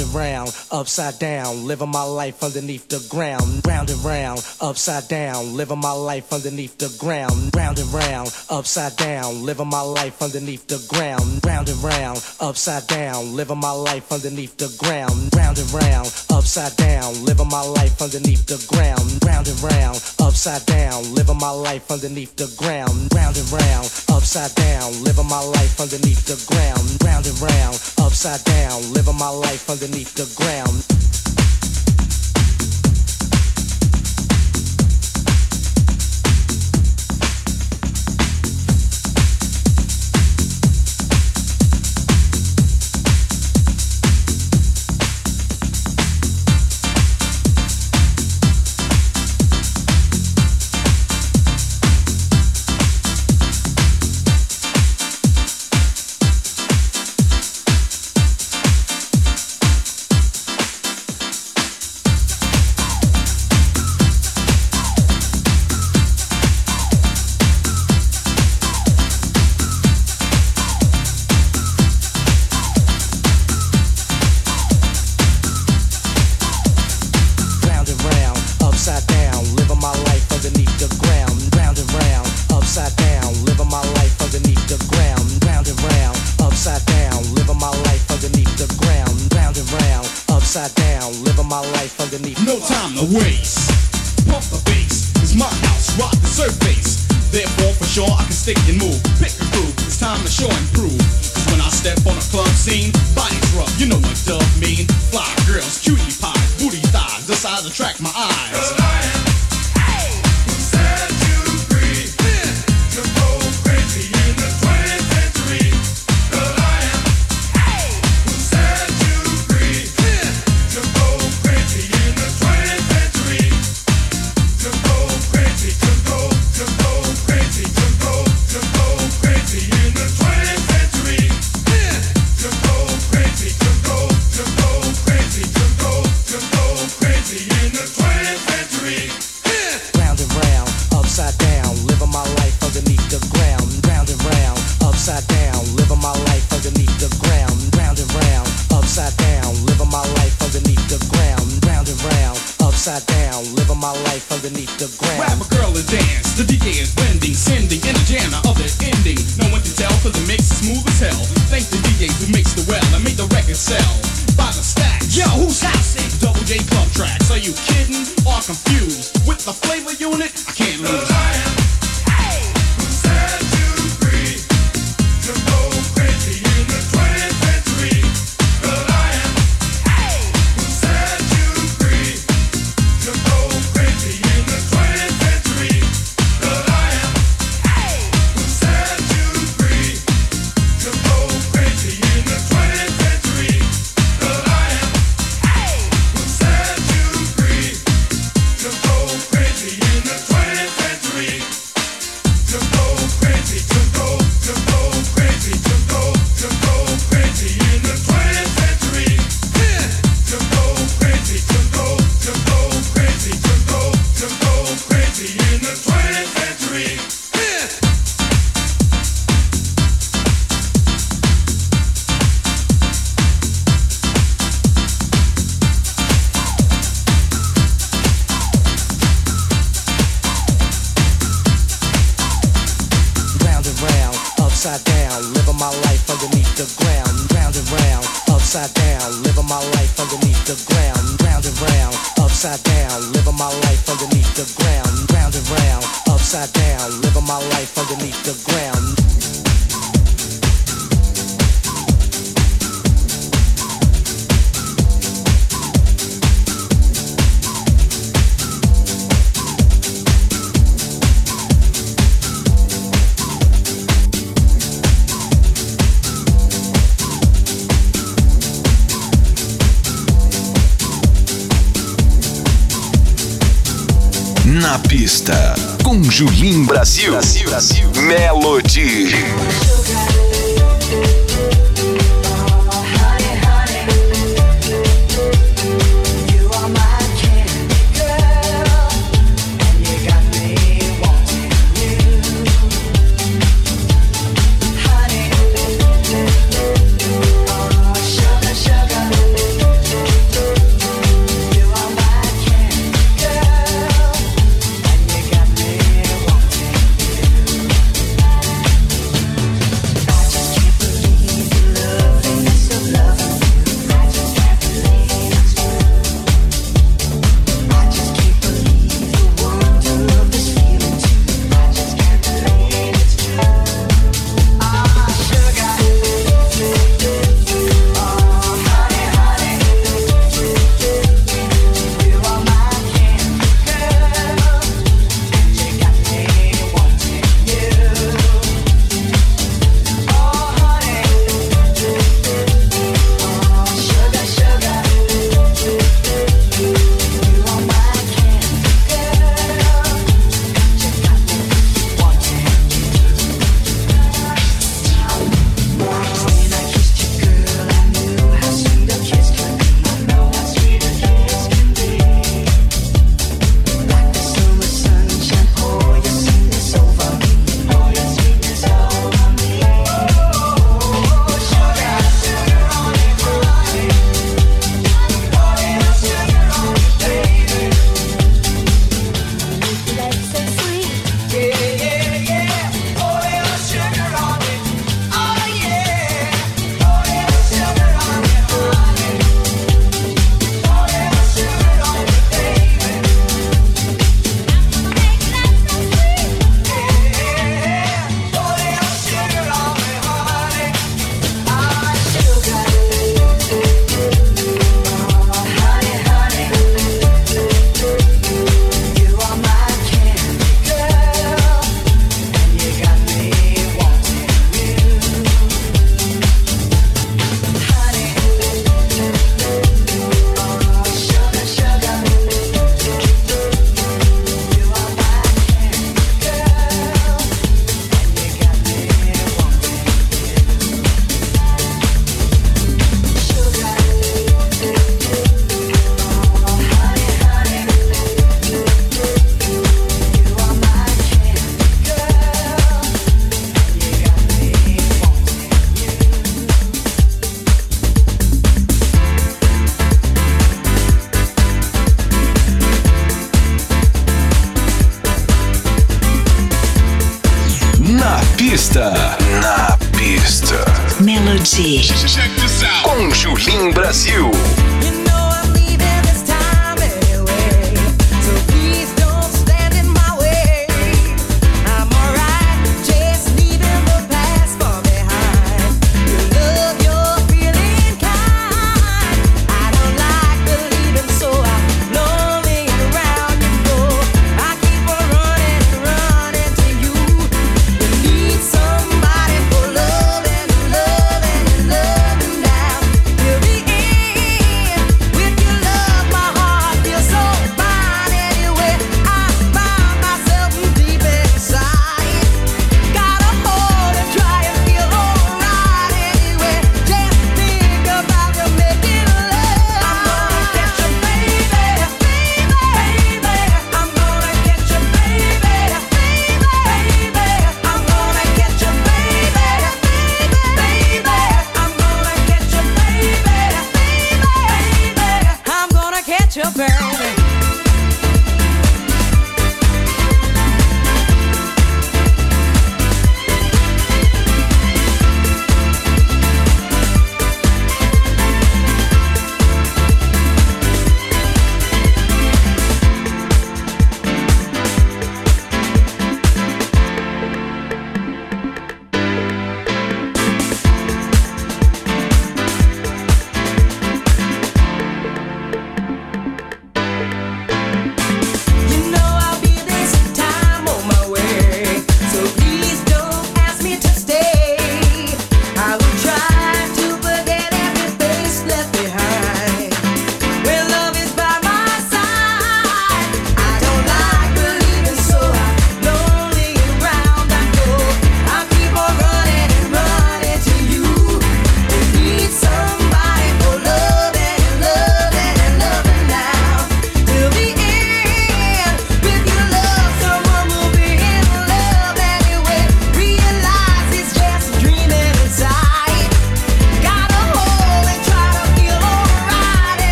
Round and round, upside down, living my life underneath the ground. Round and round, upside down, living my life underneath the ground. Round and round, upside down, living my life underneath the ground. Round and round, upside down, living my life underneath the ground. Round and round, upside down, living my life underneath the ground. Round and round, upside down, living my life underneath the ground. Round and round, upside down, living my life underneath the ground. Round and round, upside down, living my life underneath the ground. Time to waste. Pump the bass. It's my house. Rock the surface. Therefore, for sure, I can stick and move. Pick a groove. It's time to show and prove. 'Cause when I step on a club scene, bodies rough. You know what dub mean. Fly girls, cutie pies, booty thighs. The size attract my eyes.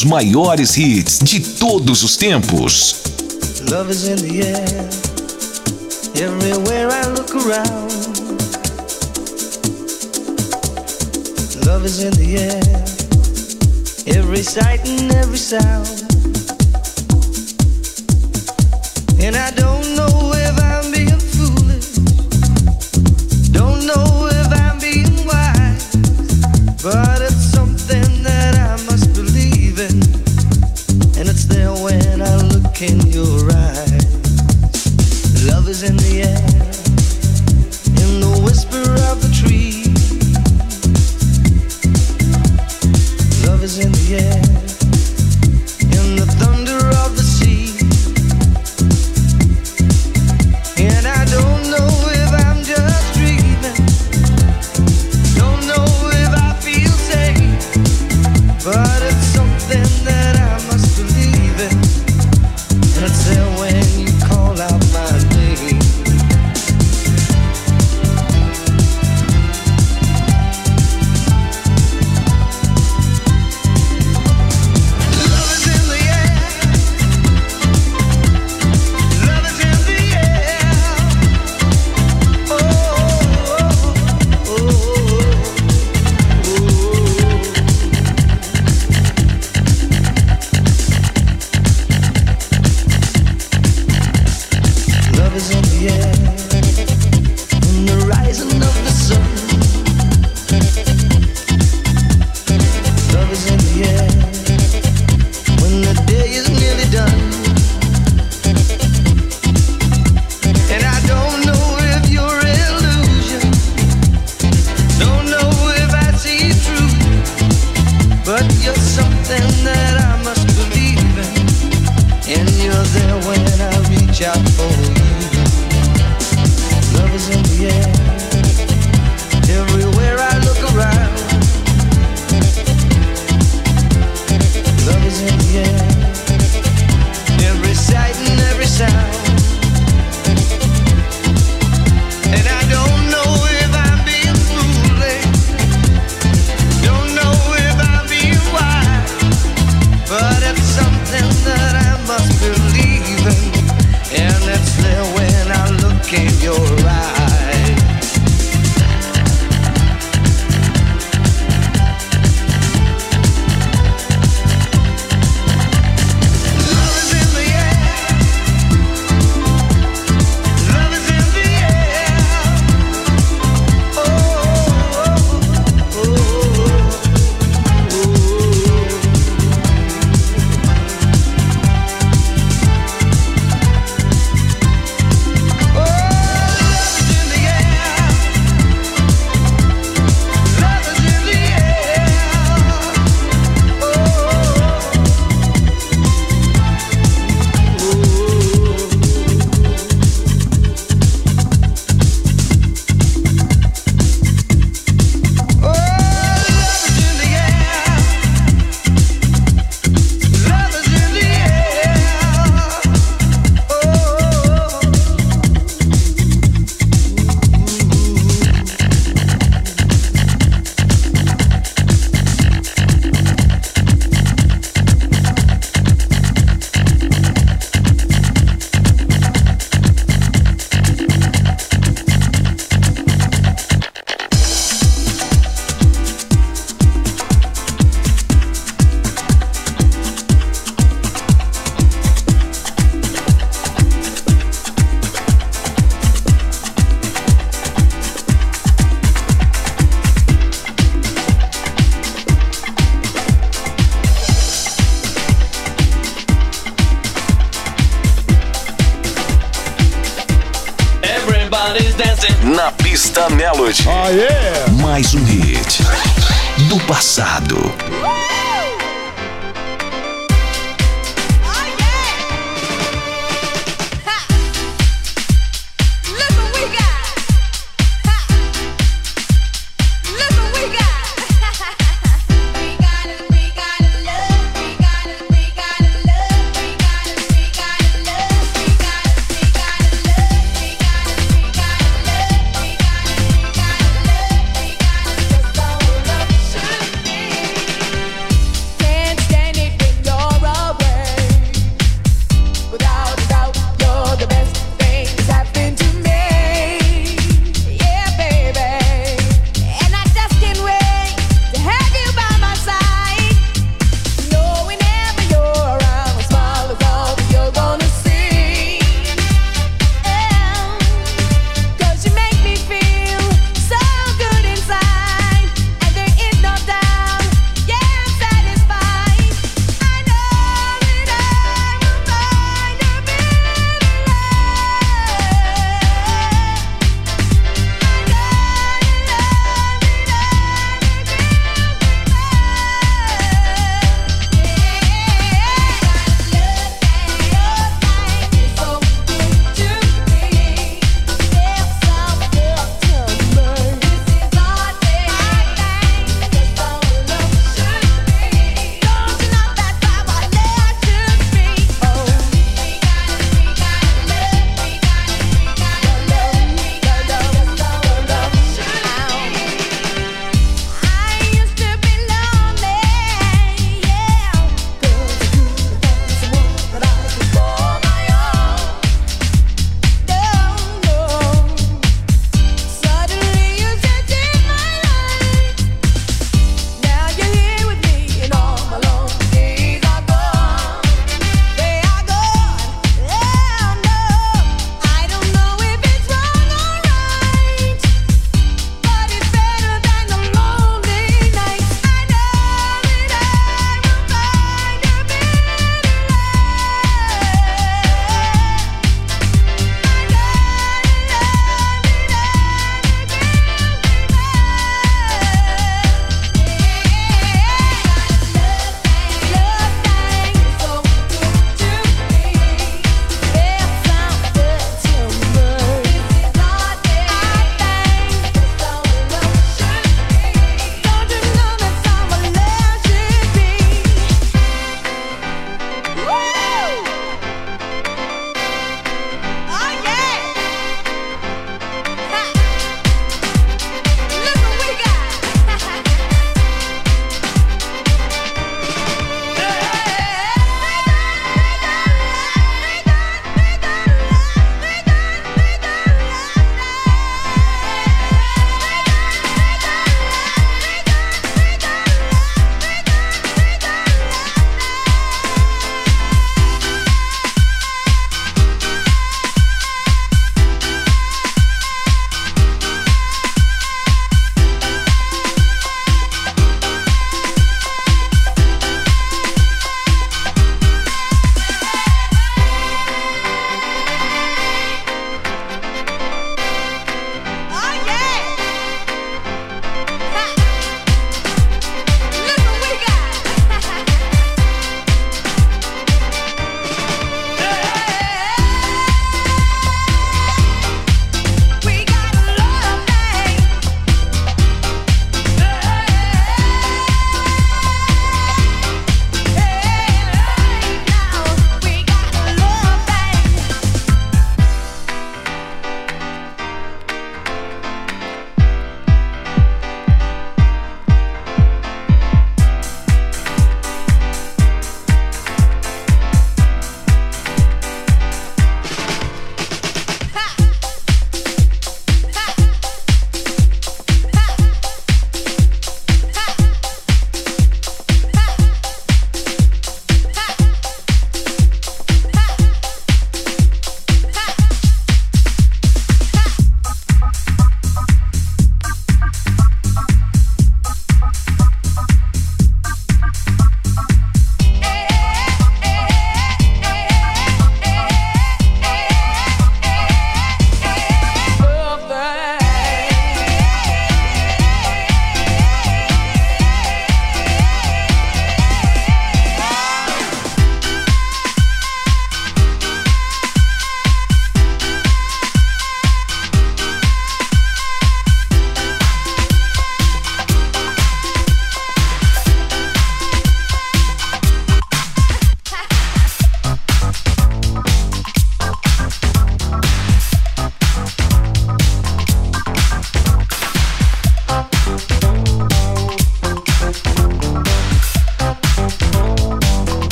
os maiores hits de todos os tempos. Love is in the air, everywhere I look around. Love is in the air, every sight and every sound.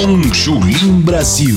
Com Brasil.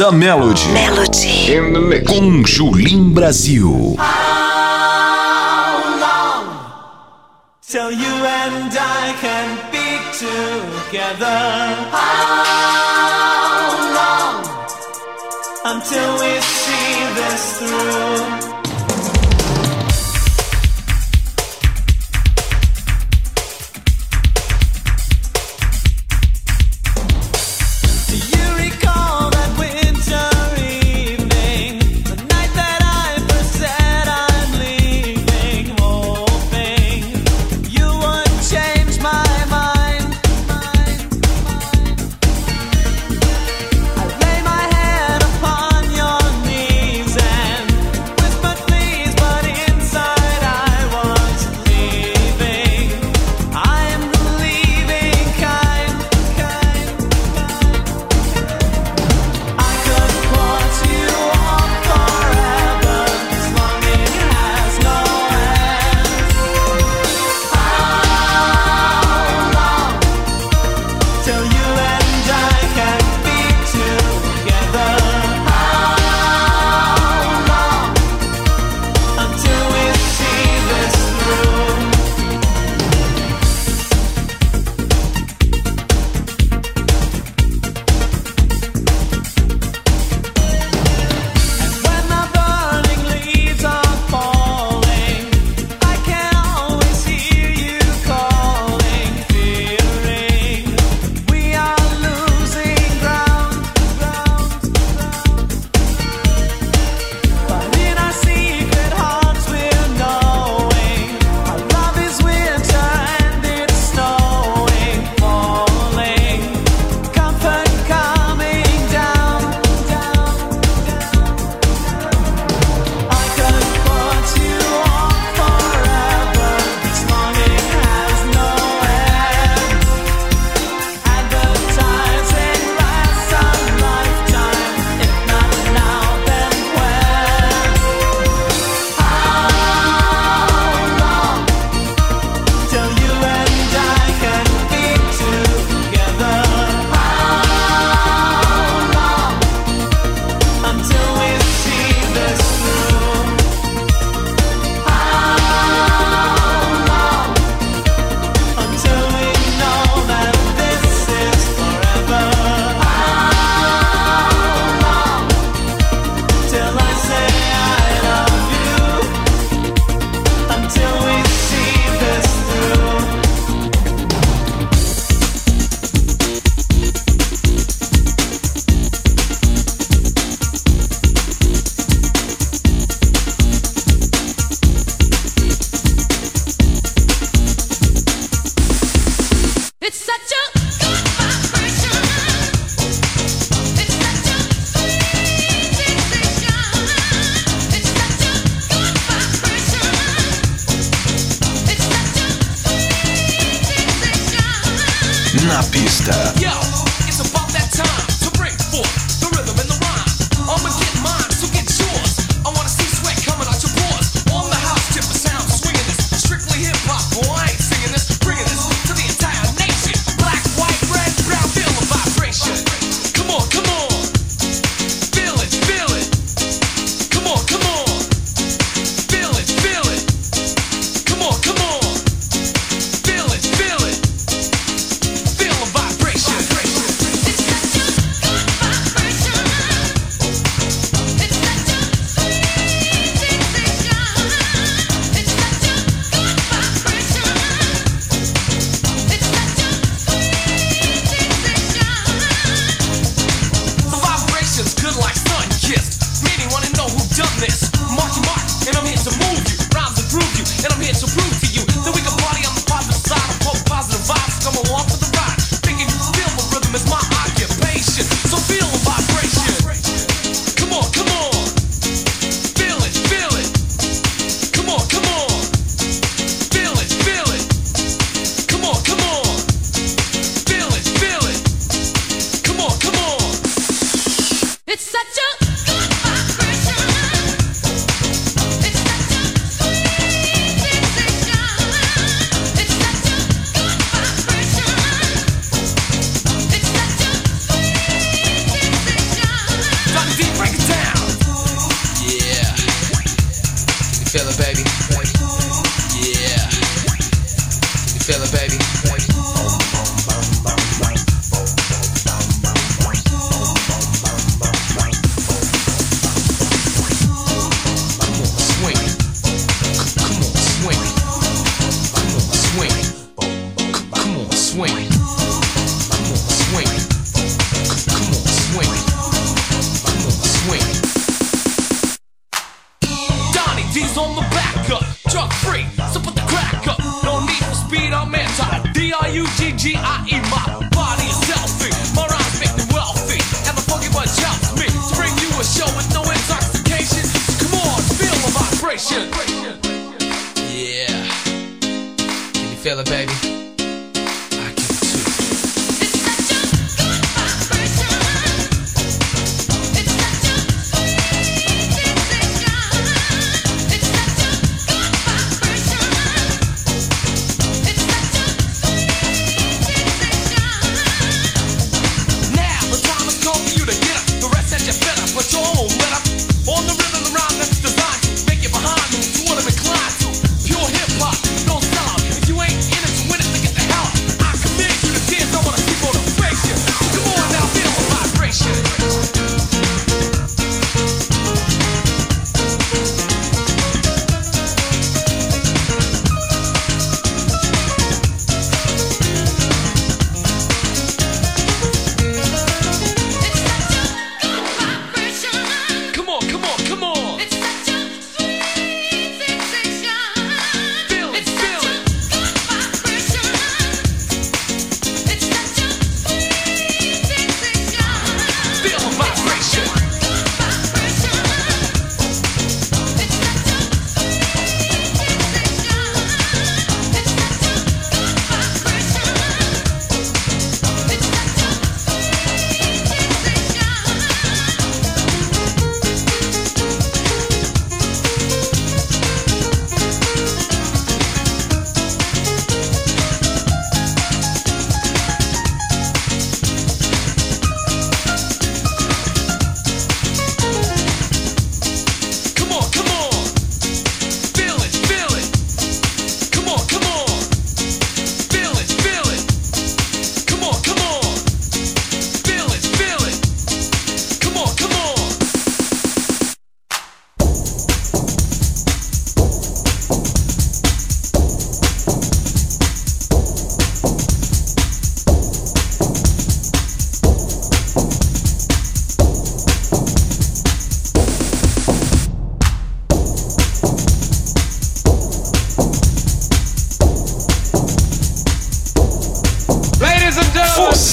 Essa Melody. Melody. In the mix. Com Julim Brasil. How long till you and I can be together? How long until we see this through?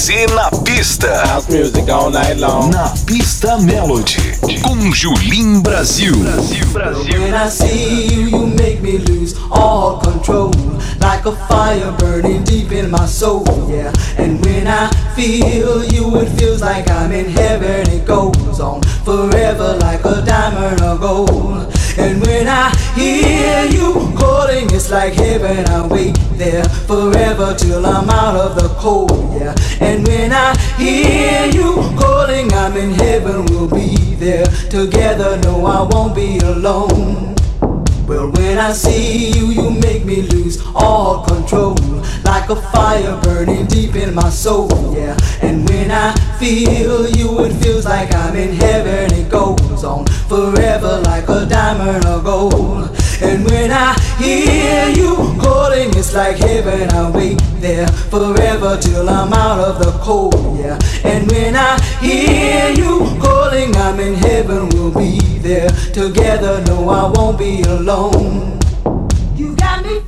Você na pista. House music all night long. Na pista Melody. Com Julim Brazil. When I see you, you make me lose all control. Like a fire burning deep in my soul, yeah. And when I feel you, it feels like I'm in heaven. It goes on forever like a diamond or gold. And when I hear you calling, it's like heaven. I wait there forever till I'm out of the cold, yeah. And when I hear you calling, I'm in heaven. We'll be there together. No, I won't be alone. Well, when I see you, you make me lose all control. Like a fire burning deep in my soul, yeah. And when I feel you, it feels like I'm in heaven. It goes on forever like a diamond of gold. And when I hear you calling, it's like heaven. I wait there forever till I'm out of the cold, yeah. And when I hear you calling, I'm in heaven. We'll be there together. No, I won't be alone. You got me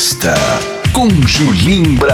Na pista, com Julim Brazil.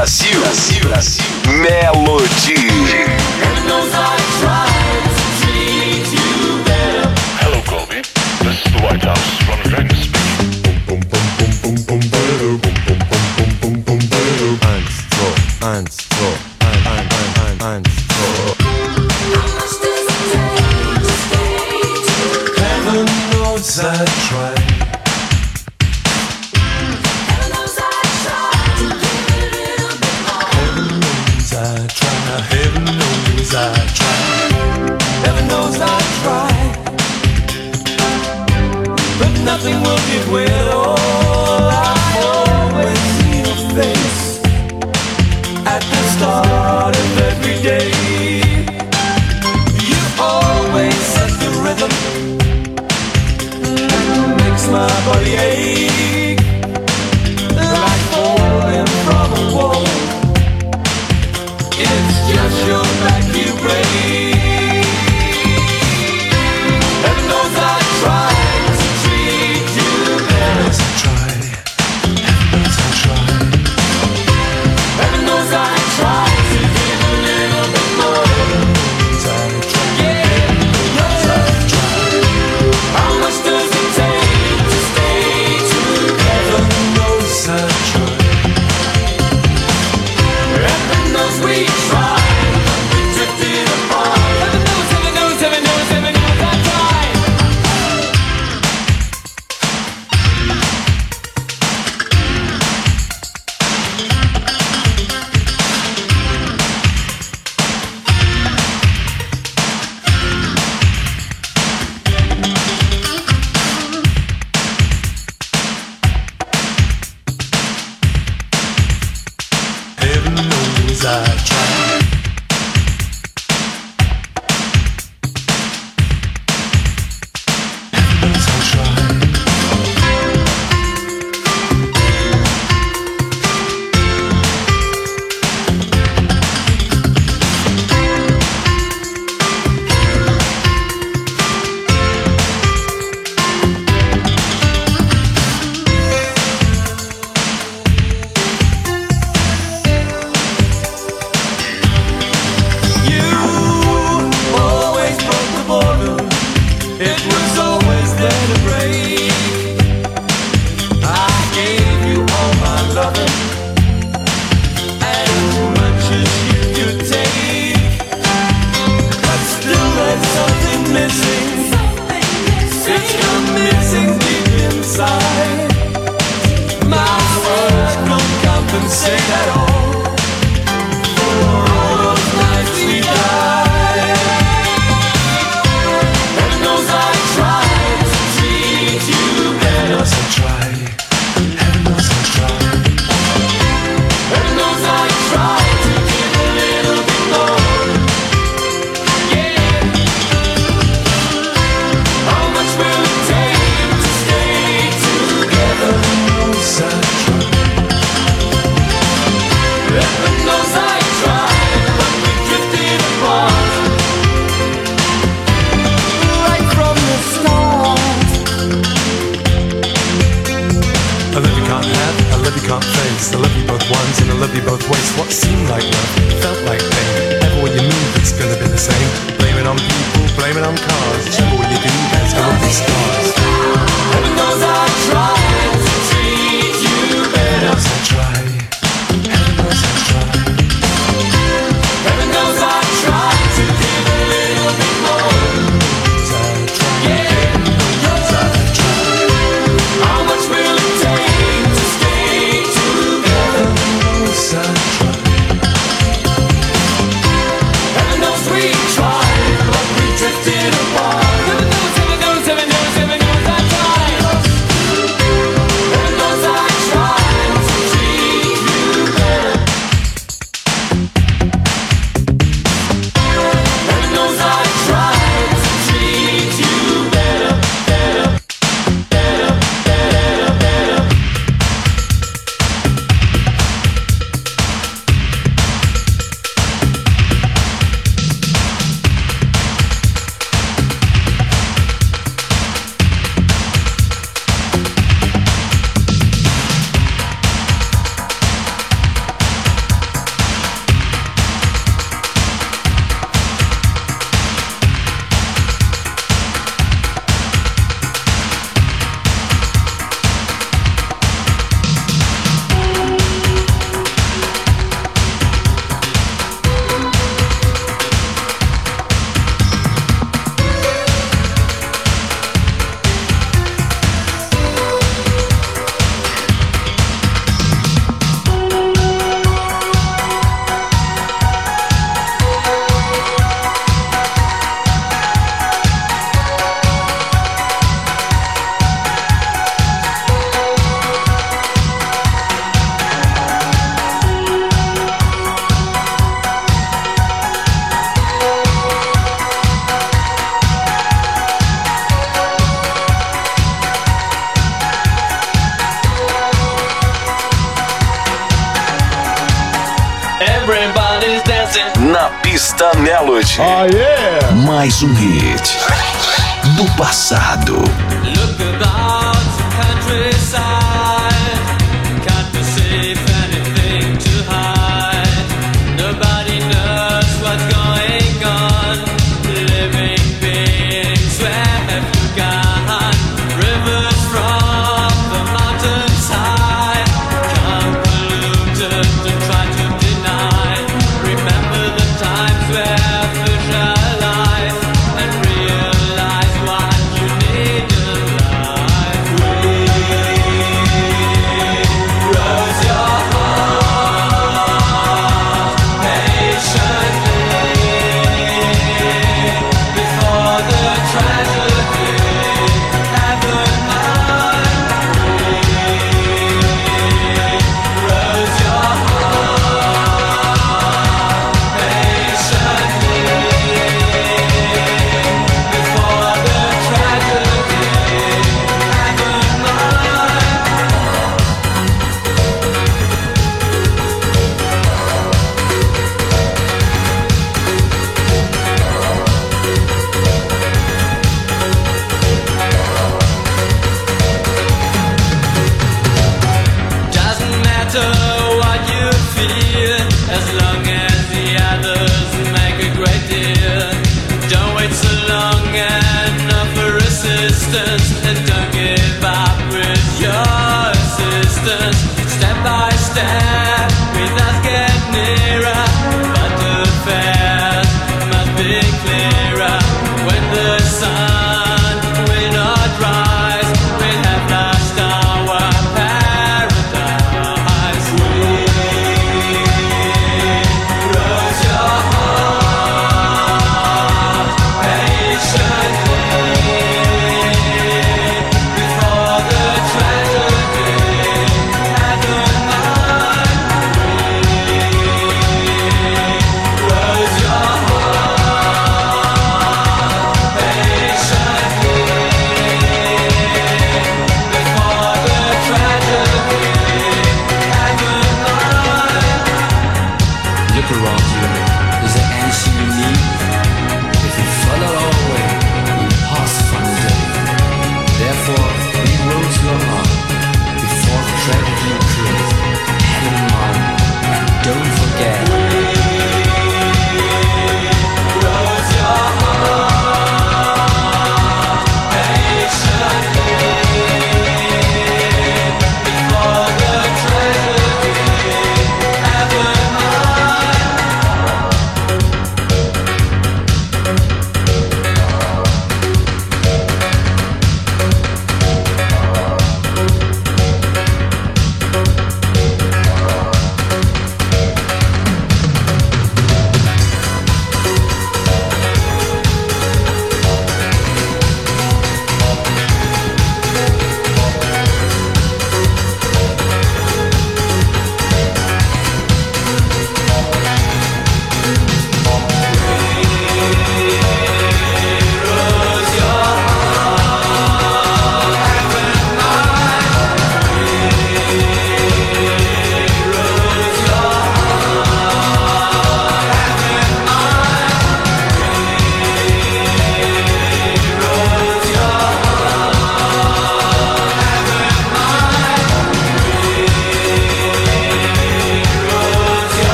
Zumbi.